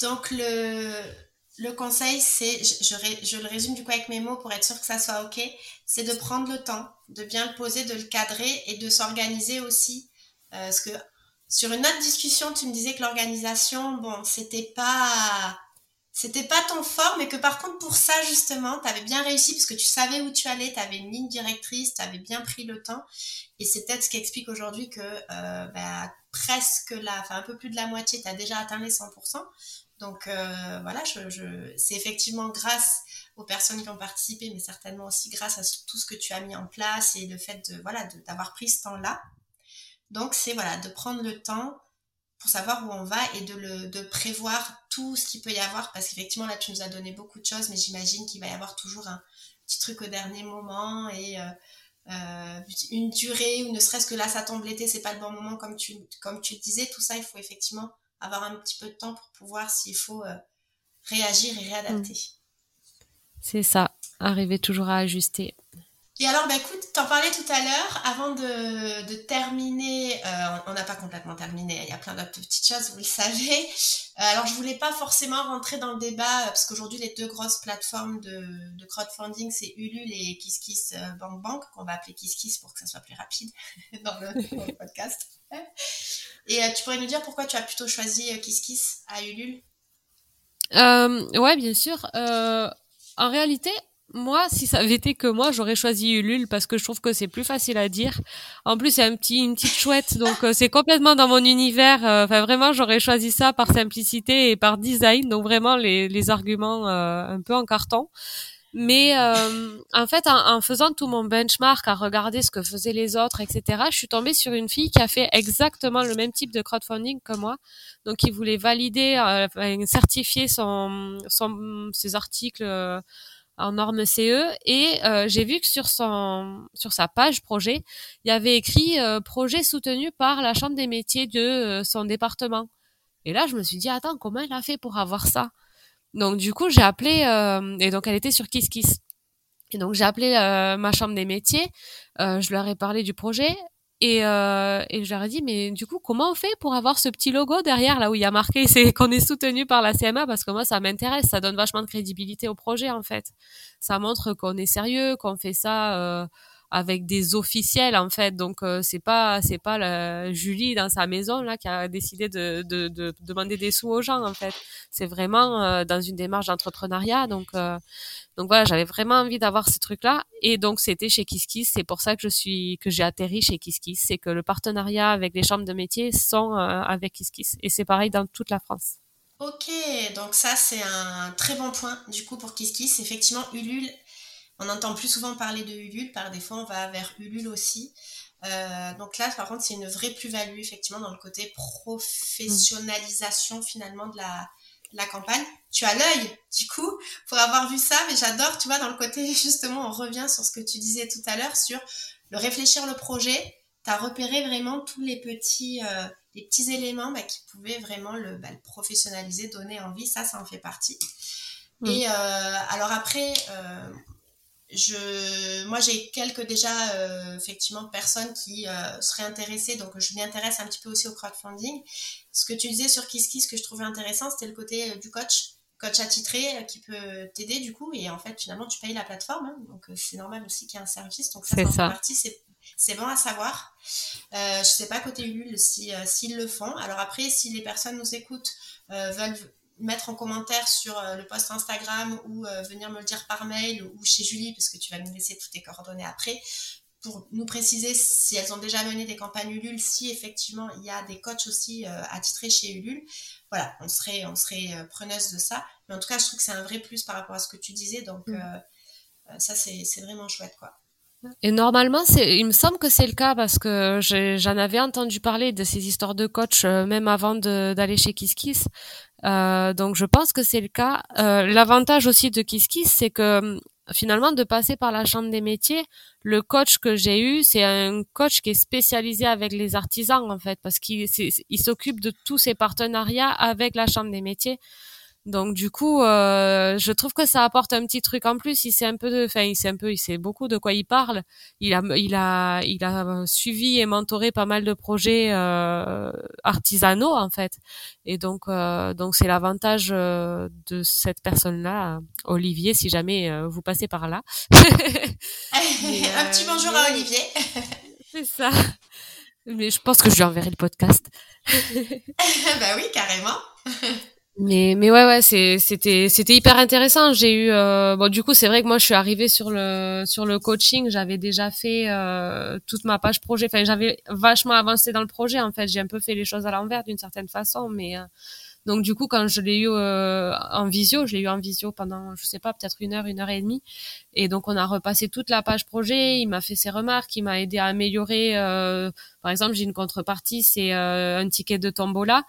Speaker 1: Donc le le conseil, c'est, je, le résume du coup avec mes mots pour être sûr que ça soit OK, c'est de prendre le temps, de bien le poser, de le cadrer et de s'organiser aussi. Euh, parce que sur une autre discussion, tu me disais que l'organisation, bon, c'était pas c'était pas ton fort, mais que par contre pour ça justement, tu avais bien réussi parce que tu savais où tu allais, tu avais une ligne directrice, tu avais bien pris le temps. Et c'est peut-être ce qui explique aujourd'hui que euh, bah, presque la, enfin un peu plus de la moitié, tu as déjà atteint les 100%. Donc euh, voilà, c'est effectivement grâce aux personnes qui ont participé, mais certainement aussi grâce à tout ce que tu as mis en place et le fait de voilà d'avoir pris ce temps-là. Donc c'est voilà de prendre le temps pour savoir où on va et de prévoir tout ce qu'il peut y avoir parce qu'effectivement là tu nous as donné beaucoup de choses, mais j'imagine qu'il va y avoir toujours un petit truc au dernier moment et euh, euh, une durée ou ne serait-ce que là ça tombe l'été, c'est pas le bon moment comme tu comme tu le disais, tout ça il faut effectivement avoir un petit peu de temps pour pouvoir, s'il faut, euh, réagir et réadapter. Mm.
Speaker 2: C'est ça, arriver toujours à ajuster.
Speaker 1: Et alors, bah, écoute, t'en parlais tout à l'heure, avant de, terminer, euh, on n'a pas complètement terminé, il y a plein d'autres petites choses, vous le savez. Euh, alors, je voulais pas forcément rentrer dans le débat, parce qu'aujourd'hui, les deux grosses plateformes de, crowdfunding, c'est Ulule et KissKissBankBank, Bank qu'on va appeler KissKiss pour que ça soit plus rapide [laughs] dans le, podcast. Et euh, tu pourrais nous dire pourquoi tu as plutôt choisi euh, KissKiss à Ulule?
Speaker 2: Euh, Ouais, bien sûr. Euh, en réalité, moi, si ça avait été que moi, j'aurais choisi Ulule parce que je trouve que c'est plus facile à dire. En plus, c'est un petit, une petite chouette, donc c'est complètement dans mon univers. Enfin, vraiment, j'aurais choisi ça par simplicité et par design, donc vraiment les, les arguments un peu en carton. Mais euh, en fait, en, faisant tout mon benchmark, à regarder ce que faisaient les autres, etc., je suis tombée sur une fille qui a fait exactement le même type de crowdfunding que moi. Donc, qui voulait valider, euh, certifier son, son, ses articles euh, en norme CE. Et euh, j'ai vu que sur son, sur sa page projet, il y avait écrit projet soutenu par la Chambre des métiers de son département. Et là, je me suis dit, attends, comment elle a fait pour avoir ça? Donc du coup, j'ai appelé euh, et donc elle était sur KissKiss. Et donc j'ai appelé euh, ma chambre des métiers, euh, je leur ai parlé du projet et, euh, et ai dit mais du coup comment on fait pour avoir ce petit logo derrière là où il y a marqué c'est [laughs] qu'on est soutenu par la CMA parce que moi ça m'intéresse, ça donne vachement de crédibilité au projet en fait. Ça montre qu'on est sérieux, qu'on fait ça avec des officiels en fait. Donc euh, c'est pas c'est pas la Julie dans sa maison là qui a décidé de, de, de demander des sous aux gens en fait. C'est vraiment euh, dans une démarche d'entrepreneuriat. Donc euh, donc voilà j'avais vraiment envie d'avoir ce truc là et donc c'était chez KissKiss c'est pour ça que je suis que j'ai atterri chez KissKiss c'est que le partenariat avec les chambres de métier sont avec KissKiss et c'est pareil dans toute la France.
Speaker 1: Ok, donc ça c'est un très bon point du coup pour KissKiss. Effectivement, Ulule on entend plus souvent parler de Ulule, par défaut on va vers Ulule aussi. Euh, donc là, par contre, c'est une vraie plus-value, effectivement, dans le côté professionnalisation, finalement, de la, la campagne. Tu as l'œil, du coup, pour avoir vu ça, mais j'adore, tu vois, dans le côté, [laughs] justement, on revient sur ce que tu disais tout à l'heure, sur le réfléchir le projet. Tu as repéré vraiment tous les petits, euh, les petits éléments bah, qui pouvaient vraiment le, bah, le, professionnaliser, donner envie. Ça, ça en fait partie. Mm. Et euh, alors après, je, moi, j'ai quelques déjà euh, effectivement personnes qui euh, seraient intéressées, donc je m'y intéresse un petit peu aussi au crowdfunding. Ce que tu disais sur KissKiss que je trouvais intéressant, c'était le côté euh, du coach, coach attitré qui peut t'aider du coup, et en fait finalement tu payes la plateforme, hein, donc c'est normal aussi qu'il y ait un service, donc ça, c'est partie, c'est bon à savoir. Euh, je sais pas côté Ulule si s'ils le font. Alors après, si les personnes nous écoutent, veulent mettre en commentaire sur euh, le post Instagram ou euh, venir me le dire par mail ou chez Julie, parce que tu vas nous laisser toutes tes coordonnées après, pour nous préciser si elles ont déjà mené des campagnes Ulule, si effectivement il y a des coachs aussi euh, attitrés chez Ulule. Voilà, on serait, on serait preneuse de ça. Mais en tout cas, je trouve que c'est un vrai plus par rapport à ce que tu disais. Donc, mm. ça, c'est vraiment chouette, quoi.
Speaker 2: Et normalement, c'est, il me semble que c'est le cas parce que j'en avais entendu parler de ces histoires de coach euh, même avant d'aller chez KissKiss. Euh, donc je pense que c'est le cas. Euh, l'avantage aussi de KissKiss, c'est que finalement de passer par la chambre des métiers, le coach que j'ai eu, c'est un coach qui est spécialisé avec les artisans en fait, parce qu'il il s'occupe de tous ses partenariats avec la chambre des métiers. Donc du coup, euh, je trouve que ça apporte un petit truc en plus. Il sait un peu de, enfin, il sait un peu, il sait beaucoup de quoi il parle. Il a, il a, il a suivi et mentoré pas mal de projets euh, artisanaux en fait. Et donc, euh, donc c'est l'avantage euh, de cette personne-là, Olivier, si jamais euh, vous passez par là. [laughs]
Speaker 1: un petit bonjour à Olivier. [laughs]
Speaker 2: c'est ça. Mais je pense que je lui enverrai le podcast. [laughs]
Speaker 1: bah oui, carrément.
Speaker 2: Mais mais ouais ouais c'était c'était hyper intéressant. J'ai eu euh, bon du coup c'est vrai que moi je suis arrivée sur le sur le coaching. J'avais déjà fait euh, toute ma page projet. Enfin j'avais vachement avancé dans le projet en fait. J'ai un peu fait les choses à l'envers d'une certaine façon. Mais euh, donc du coup quand je l'ai eu en visio, je l'ai eu en visio pendant je sais pas peut-être une heure une heure et demie. Et donc on a repassé toute la page projet. Il m'a fait ses remarques. Il m'a aidé à améliorer. par exemple j'ai une contrepartie c'est un ticket de tombola.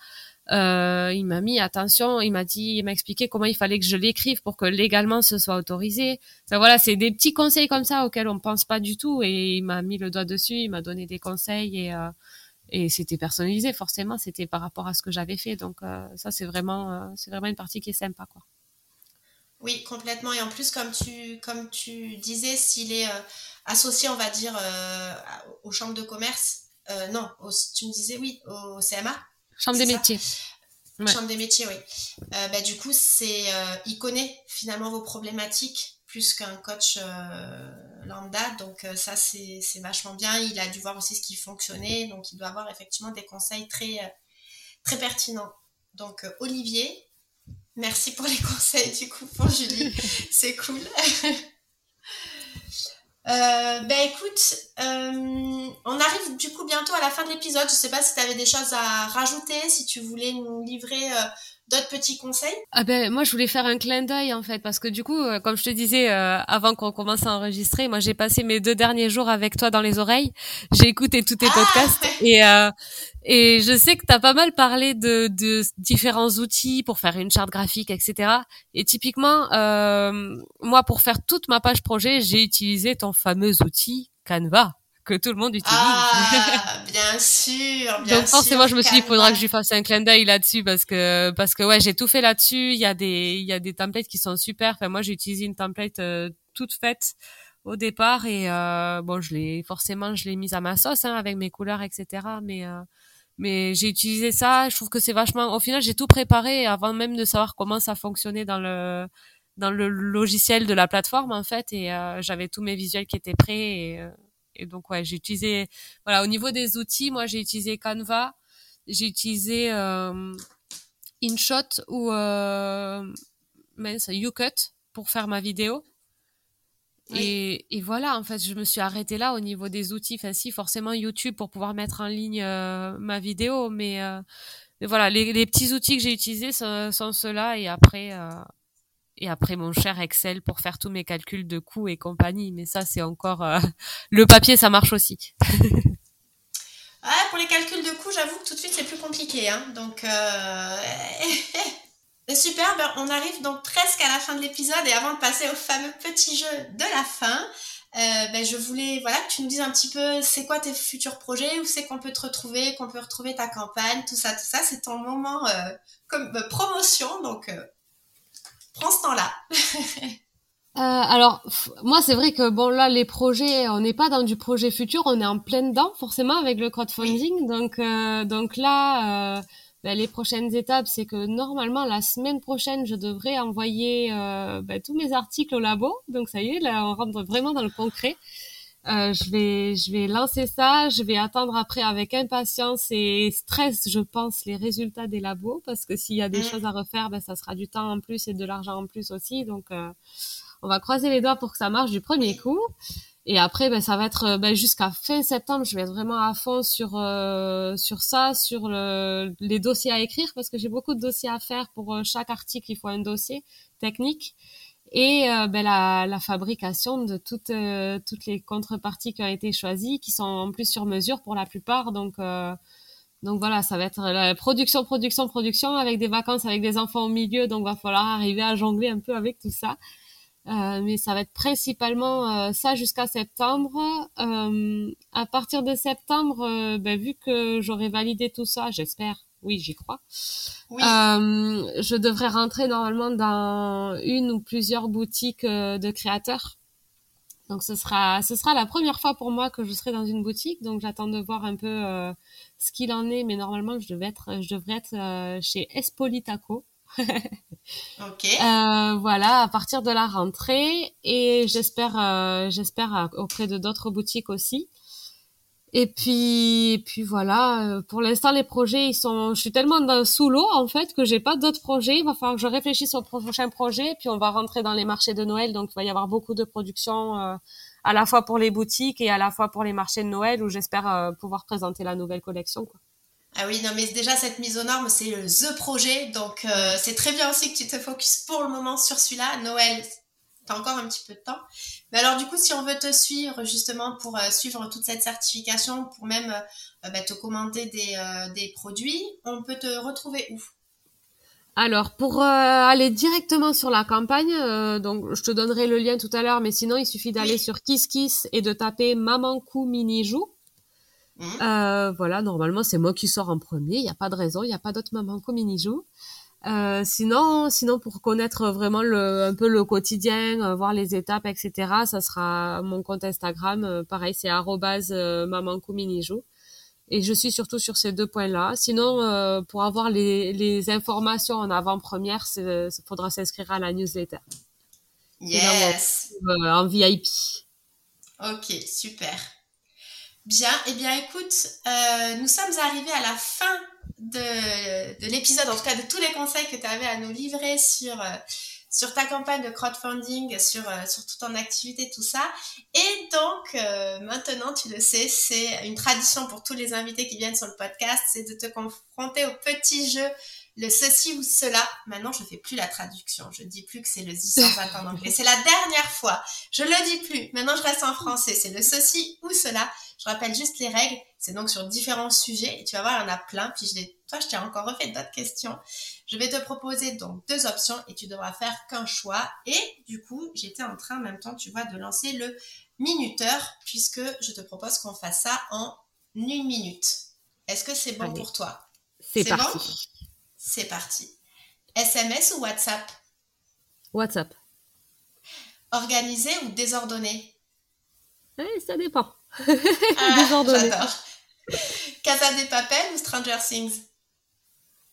Speaker 2: Euh, il m'a mis attention, il m'a dit, il m'a expliqué comment il fallait que je l'écrive pour que légalement ce soit autorisé. Enfin, voilà, c'est des petits conseils comme ça auxquels on pense pas du tout et il m'a mis le doigt dessus, il m'a donné des conseils et euh, et c'était personnalisé forcément, c'était par rapport à ce que j'avais fait. Donc euh, ça c'est vraiment c'est vraiment une partie qui est sympa quoi.
Speaker 1: Oui, complètement. Et en plus, comme tu, comme tu disais, s'il est associé, on va dire, aux chambres de commerce, non, tu me disais oui, au CMA,
Speaker 2: Chambre des métiers.
Speaker 1: Chambre des métiers, oui. Euh, bah, du coup, c'est, euh, il connaît finalement vos problématiques plus qu'un coach euh, lambda. Donc ça, c'est, c'est vachement bien. Il a dû voir aussi ce qui fonctionnait. Donc il doit avoir effectivement des conseils très, très pertinents. Donc Olivier, merci pour les [laughs] conseils du coup pour Julie. c'est cool. [laughs] Euh, ben écoute, euh, on arrive du coup bientôt à la fin de l'épisode. Je sais pas si tu avais des choses à rajouter, si tu voulais nous livrer euh, d'autres petits conseils?
Speaker 2: Ah ben moi je voulais faire un clin d'œil en fait parce que du coup euh, comme je te disais euh, avant qu'on commence à enregistrer, moi j'ai passé mes deux derniers jours avec toi dans les oreilles. J'ai écouté tous tes ah, podcasts [laughs] et euh, et je sais que tu as pas mal parlé de, de différents outils pour faire une charte graphique, etc. Et typiquement, euh, moi, pour faire toute ma page projet, j'ai utilisé ton fameux outil Canva que tout le monde utilise.
Speaker 1: Ah, [laughs] bien sûr, bien
Speaker 2: Donc forcément, je me suis dit, il faudra que je lui fasse un clin d'œil là-dessus parce que parce que ouais, j'ai tout fait là-dessus. Il y a des il y a des templates qui sont super. Enfin, moi, j'ai utilisé une template euh, toute faite au départ et euh, bon, je l'ai forcément, je l'ai mise à ma sauce hein, avec mes couleurs, etc. Mais euh, mais j'ai utilisé ça. Je trouve que c'est vachement. Au final, j'ai tout préparé avant même de savoir comment ça fonctionnait dans le dans le logiciel de la plateforme en fait et euh, j'avais tous mes visuels qui étaient prêts et euh, et donc ouais, j'ai utilisé voilà au niveau des outils, moi j'ai utilisé Canva, j'ai utilisé euh, InShot ou euh, YouCut pour faire ma vidéo. Oui. Et, et, voilà, en fait, je me suis arrêtée là au niveau des outils. Enfin, si, forcément YouTube pour pouvoir mettre en ligne euh, ma vidéo, mais, euh, mais voilà, les, les, petits outils que j'ai utilisés sont, sont ceux-là. Et après, euh, et après mon cher Excel pour faire tous mes calculs de coûts et compagnie. Mais ça, c'est encore euh, [laughs] le papier, ça marche aussi. [laughs]
Speaker 1: ah, pour les calculs de coûts, j'avoue que tout de suite c'est plus compliqué. Hein. Donc euh... [laughs] super, ben, on arrive donc presque à la fin de l'épisode et avant de passer au fameux petit jeu de la fin. Euh, ben, je voulais voilà que tu nous dises un petit peu c'est quoi tes futurs projets, où c'est qu'on peut te retrouver, qu'on peut retrouver ta campagne, tout ça, tout ça. C'est ton moment euh, comme promotion, donc prends ce temps-là. [laughs]
Speaker 2: Euh, alors moi c'est vrai que bon là les projets on n'est pas dans du projet futur on est en plein dedans forcément avec le crowdfunding. Donc euh, donc là euh, ben, les prochaines étapes c'est que normalement la semaine prochaine je devrais envoyer ben, tous mes articles au labo. Donc ça y est là on rentre vraiment dans le concret je vais je vais lancer ça je vais attendre après avec impatience et stress je pense les résultats des labos parce que s'il y a des mmh. choses à refaire ben ça sera du temps en plus et de l'argent en plus aussi donc on va croiser les doigts pour que ça marche du premier coup. Et après, ben, ça va être ben, jusqu'à fin septembre. Je vais être vraiment à fond sur euh, sur ça, sur le, les dossiers à écrire parce que j'ai beaucoup de dossiers à faire pour euh, chaque article. Il faut un dossier technique et euh, ben, la, la, fabrication de toutes euh, toutes les contreparties qui ont été choisies, qui sont en plus sur mesure pour la plupart. Donc euh, donc voilà, ça va être la production, production, production avec des vacances, avec des enfants au milieu. Donc va falloir arriver à jongler un peu avec tout ça. Euh, mais ça va être principalement ça jusqu'à septembre. À partir de septembre, ben, vu que j'aurai validé tout ça, j'espère, oui, j'y crois. je devrais rentrer normalement dans une ou plusieurs boutiques de créateurs. Donc ce sera, ce sera la première fois pour moi que je serai dans une boutique. Donc j'attends de voir un peu ce qu'il en est, mais normalement je devais être, je devrais être chez Espolitaco. [laughs]
Speaker 1: ok.
Speaker 2: Euh, voilà, à partir de la rentrée et j'espère, euh, j'espère auprès de d'autres boutiques aussi. Et puis, puis voilà. Euh, pour l'instant, les projets, ils sont. Je suis tellement sous l'eau en fait que j'ai pas d'autres projets. Il va falloir que je réfléchisse au prochain projet. Puis on va rentrer dans les marchés de Noël, donc il va y avoir beaucoup de production à la fois pour les boutiques et à la fois pour les marchés de Noël où j'espère pouvoir présenter la nouvelle collection.
Speaker 1: Ah oui, non, mais déjà, cette mise aux normes, c'est le The Projet. Donc, euh, c'est très bien aussi que tu te focuses pour le moment sur celui-là. Noël, encore un petit peu de temps. Mais alors, du coup, si on veut te suivre, justement, pour euh, suivre toute cette certification, pour même euh, bah, te commander des, des, produits, on peut te retrouver où?
Speaker 2: Alors, pour aller directement sur la campagne, donc je te donnerai le lien tout à l'heure, mais sinon il suffit d'aller sur KissKiss et de taper Mamankou Mini Joue. Mmh. Euh, voilà, normalement c'est moi qui sors en premier. Il n'y a pas de raison, il n'y a pas d'autre maman comme mini joue. Euh, sinon, sinon pour connaître vraiment le, un peu le quotidien, euh, voir les étapes, etc. Ça sera mon compte Instagram. Euh, pareil, c'est arrobase joue Et je suis surtout sur ces deux points-là. Sinon, pour avoir les, les informations en avant-première, il faudra s'inscrire à la newsletter.
Speaker 1: Yes.
Speaker 2: en VIP.
Speaker 1: Ok, super. Bien, eh bien écoute, euh, nous sommes arrivés à la fin de, de l'épisode, en tout cas de tous les conseils que tu avais à nous livrer sur, euh, sur ta campagne de crowdfunding, sur, euh, sur toute ton activité, tout ça. Et donc, maintenant, tu le sais, c'est une tradition pour tous les invités qui viennent sur le podcast, c'est de te confronter au petit jeu le ceci ou cela. Maintenant, je fais plus la traduction. Je dis plus que c'est le 120 en [laughs] anglais. C'est la dernière fois. Je le dis plus. Maintenant, je reste en français. C'est le ceci ou cela. Je rappelle juste les règles. C'est donc sur différents sujets et tu vas voir, il y en a plein. Puis je toi, je t'ai encore refait d'autres questions. Je vais te proposer donc deux options et tu devras faire qu'un choix. Et du coup, j'étais en train en même temps, tu vois, de lancer le minuteur puisque je te propose qu'on fasse ça en une minute. Est-ce que c'est bon pour toi?
Speaker 2: C'est parti.
Speaker 1: C'est parti. SMS ou WhatsApp?
Speaker 2: WhatsApp.
Speaker 1: Organisé ou désordonné?
Speaker 2: Eh, Ça dépend.
Speaker 1: Ah, [laughs] J'adore. Casa des Papel ou Stranger Things?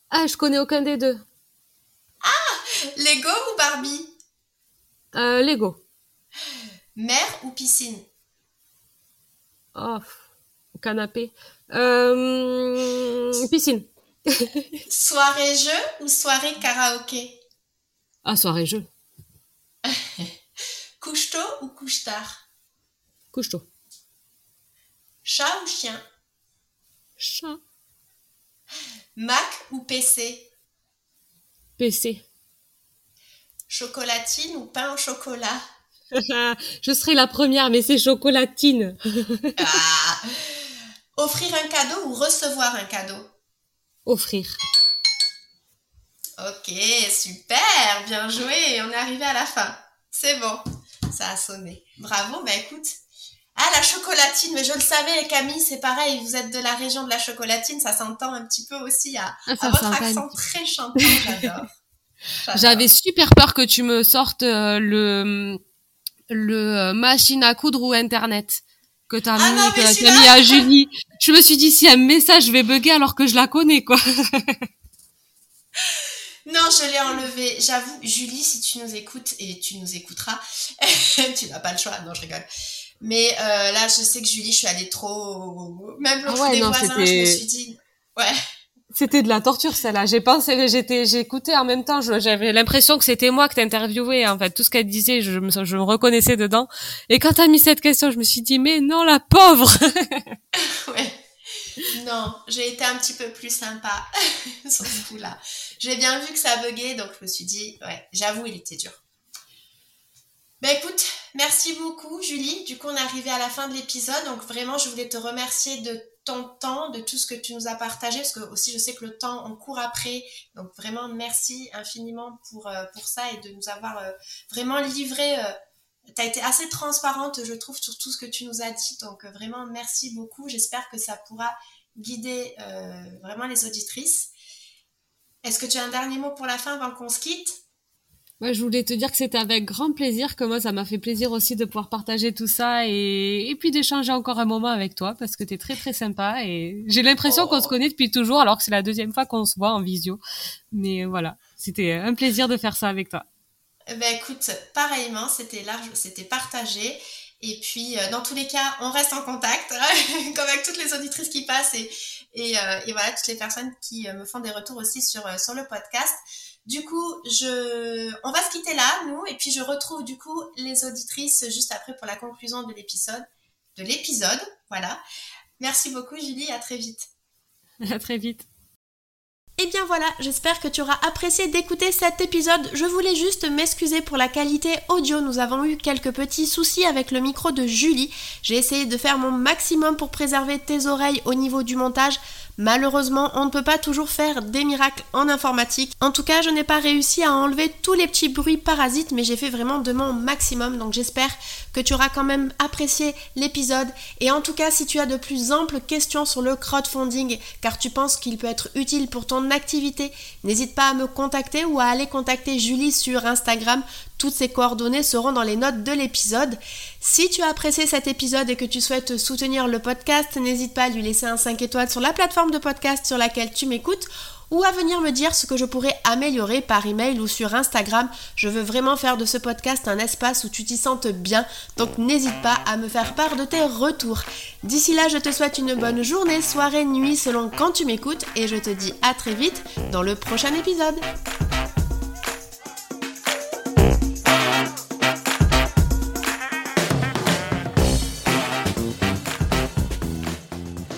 Speaker 2: Ah, je connais aucun des deux.
Speaker 1: Ah Lego ou Barbie?
Speaker 2: Euh, Lego.
Speaker 1: Mer ou piscine?
Speaker 2: Oh, canapé. Euh, piscine.
Speaker 1: Soirée jeu ou soirée karaoké?
Speaker 2: Ah, soirée jeu. [laughs]
Speaker 1: couche-tôt ou couche-tard
Speaker 2: Couche-tôt.
Speaker 1: Chat ou chien?
Speaker 2: Chat.
Speaker 1: Mac ou PC
Speaker 2: PC.
Speaker 1: Chocolatine ou pain au chocolat? [laughs]
Speaker 2: Je serai la première, mais c'est chocolatine. [laughs]
Speaker 1: ah. Offrir un cadeau ou recevoir un cadeau?
Speaker 2: Offrir.
Speaker 1: Ok, super, bien joué. On est arrivé à la fin. C'est bon, ça a sonné. Bravo, bah écoute, ah, la chocolatine, mais je le savais, Camille, c'est pareil, vous êtes de la région de la chocolatine, ça s'entend un petit peu aussi à, ah, votre accent très chantant, j'adore.
Speaker 2: J'avais super peur que tu me sortes euh, le, le euh, machine à coudre ou internet que tu as ah mis, que mis à Julie. Je me suis dit, si un message, je vais bugger alors que je la connais, quoi. [laughs]
Speaker 1: Non, je l'ai enlevé. J'avoue, Julie, si tu nous écoutes, et tu nous écouteras, [laughs] tu n'as pas le choix. Non, je rigole. Mais euh, là, je sais que Julie, je suis allée trop. Même l'autre ah des voisins, je me suis dit. Ouais.
Speaker 2: C'était de la torture, celle-là. J'ai pensé, j'étais, j'écoutais en même temps. J'avais l'impression que c'était moi que t'interviewais. En fait, tout ce qu'elle disait, je me, reconnaissais dedans. Et quand t'as mis cette question, je me suis dit, mais non, la pauvre. [laughs]
Speaker 1: ouais. Non, j'ai été un petit peu plus sympa [laughs] coup-là. J'ai bien vu que ça buguait, donc je me suis dit, ouais, j'avoue, il était dur. Ben écoute, merci beaucoup Julie. Du coup, on est arrivé à la fin de l'épisode. Donc vraiment, je voulais te remercier de ton temps, de tout ce que tu nous as partagé, parce que aussi je sais que le temps, on court après. Donc vraiment, merci infiniment pour, euh, pour ça et de nous avoir euh, vraiment livré. Euh, tu as été assez transparente, je trouve, sur tout ce que tu nous as dit. Donc vraiment, merci beaucoup. J'espère que ça pourra guider vraiment les auditrices. Est-ce que tu as un dernier mot pour la fin avant qu'on se quitte?
Speaker 2: Ouais, je voulais te dire que c'était avec grand plaisir que moi, ça m'a fait plaisir aussi de pouvoir partager tout ça et, et puis d'échanger encore un moment avec toi parce que tu es très très sympa et j'ai l'impression qu'on se oh. connaît depuis toujours alors que c'est la deuxième fois qu'on se voit en visio. Mais voilà, c'était un plaisir de faire ça avec toi.
Speaker 1: Ben écoute, pareillement, c'était large, c'était partagé. Et puis, euh, dans tous les cas, on reste en contact, [laughs] comme avec toutes les auditrices qui passent et, et, euh, et voilà, toutes les personnes qui euh, me font des retours aussi sur, sur le podcast. Du coup, je, on va se quitter là, nous, et puis je retrouve du coup les auditrices juste après pour la conclusion de l'épisode. De l'épisode, voilà. Merci beaucoup, Julie, à très vite. [laughs]
Speaker 2: À très vite.
Speaker 1: Et eh bien voilà, j'espère que tu auras apprécié d'écouter cet épisode. Je voulais juste m'excuser pour la qualité audio. Nous avons eu quelques petits soucis avec le micro de Julie. J'ai essayé de faire mon maximum pour préserver tes oreilles au niveau du montage. Malheureusement, on ne peut pas toujours faire des miracles en informatique. En tout cas, je n'ai pas réussi à enlever tous les petits bruits parasites, mais j'ai fait vraiment de mon maximum. Donc j'espère que tu auras quand même apprécié l'épisode. Et en tout cas, si tu as de plus amples questions sur le crowdfunding, car tu penses qu'il peut être utile pour activité, n'hésite pas à me contacter ou à aller contacter Julie sur Instagram. Toutes ces coordonnées seront dans les notes de l'épisode. Si tu as apprécié cet épisode et que tu souhaites soutenir le podcast, n'hésite pas à lui laisser un 5 étoiles sur la plateforme de podcast sur laquelle tu m'écoutes ou à venir me dire ce que je pourrais améliorer par email ou sur Instagram. Je veux vraiment faire de ce podcast un espace où tu t'y sentes bien, donc n'hésite pas à me faire part de tes retours. D'ici là, je te souhaite une bonne journée, soirée, nuit selon quand tu m'écoutes et je te dis à très vite dans le prochain épisode.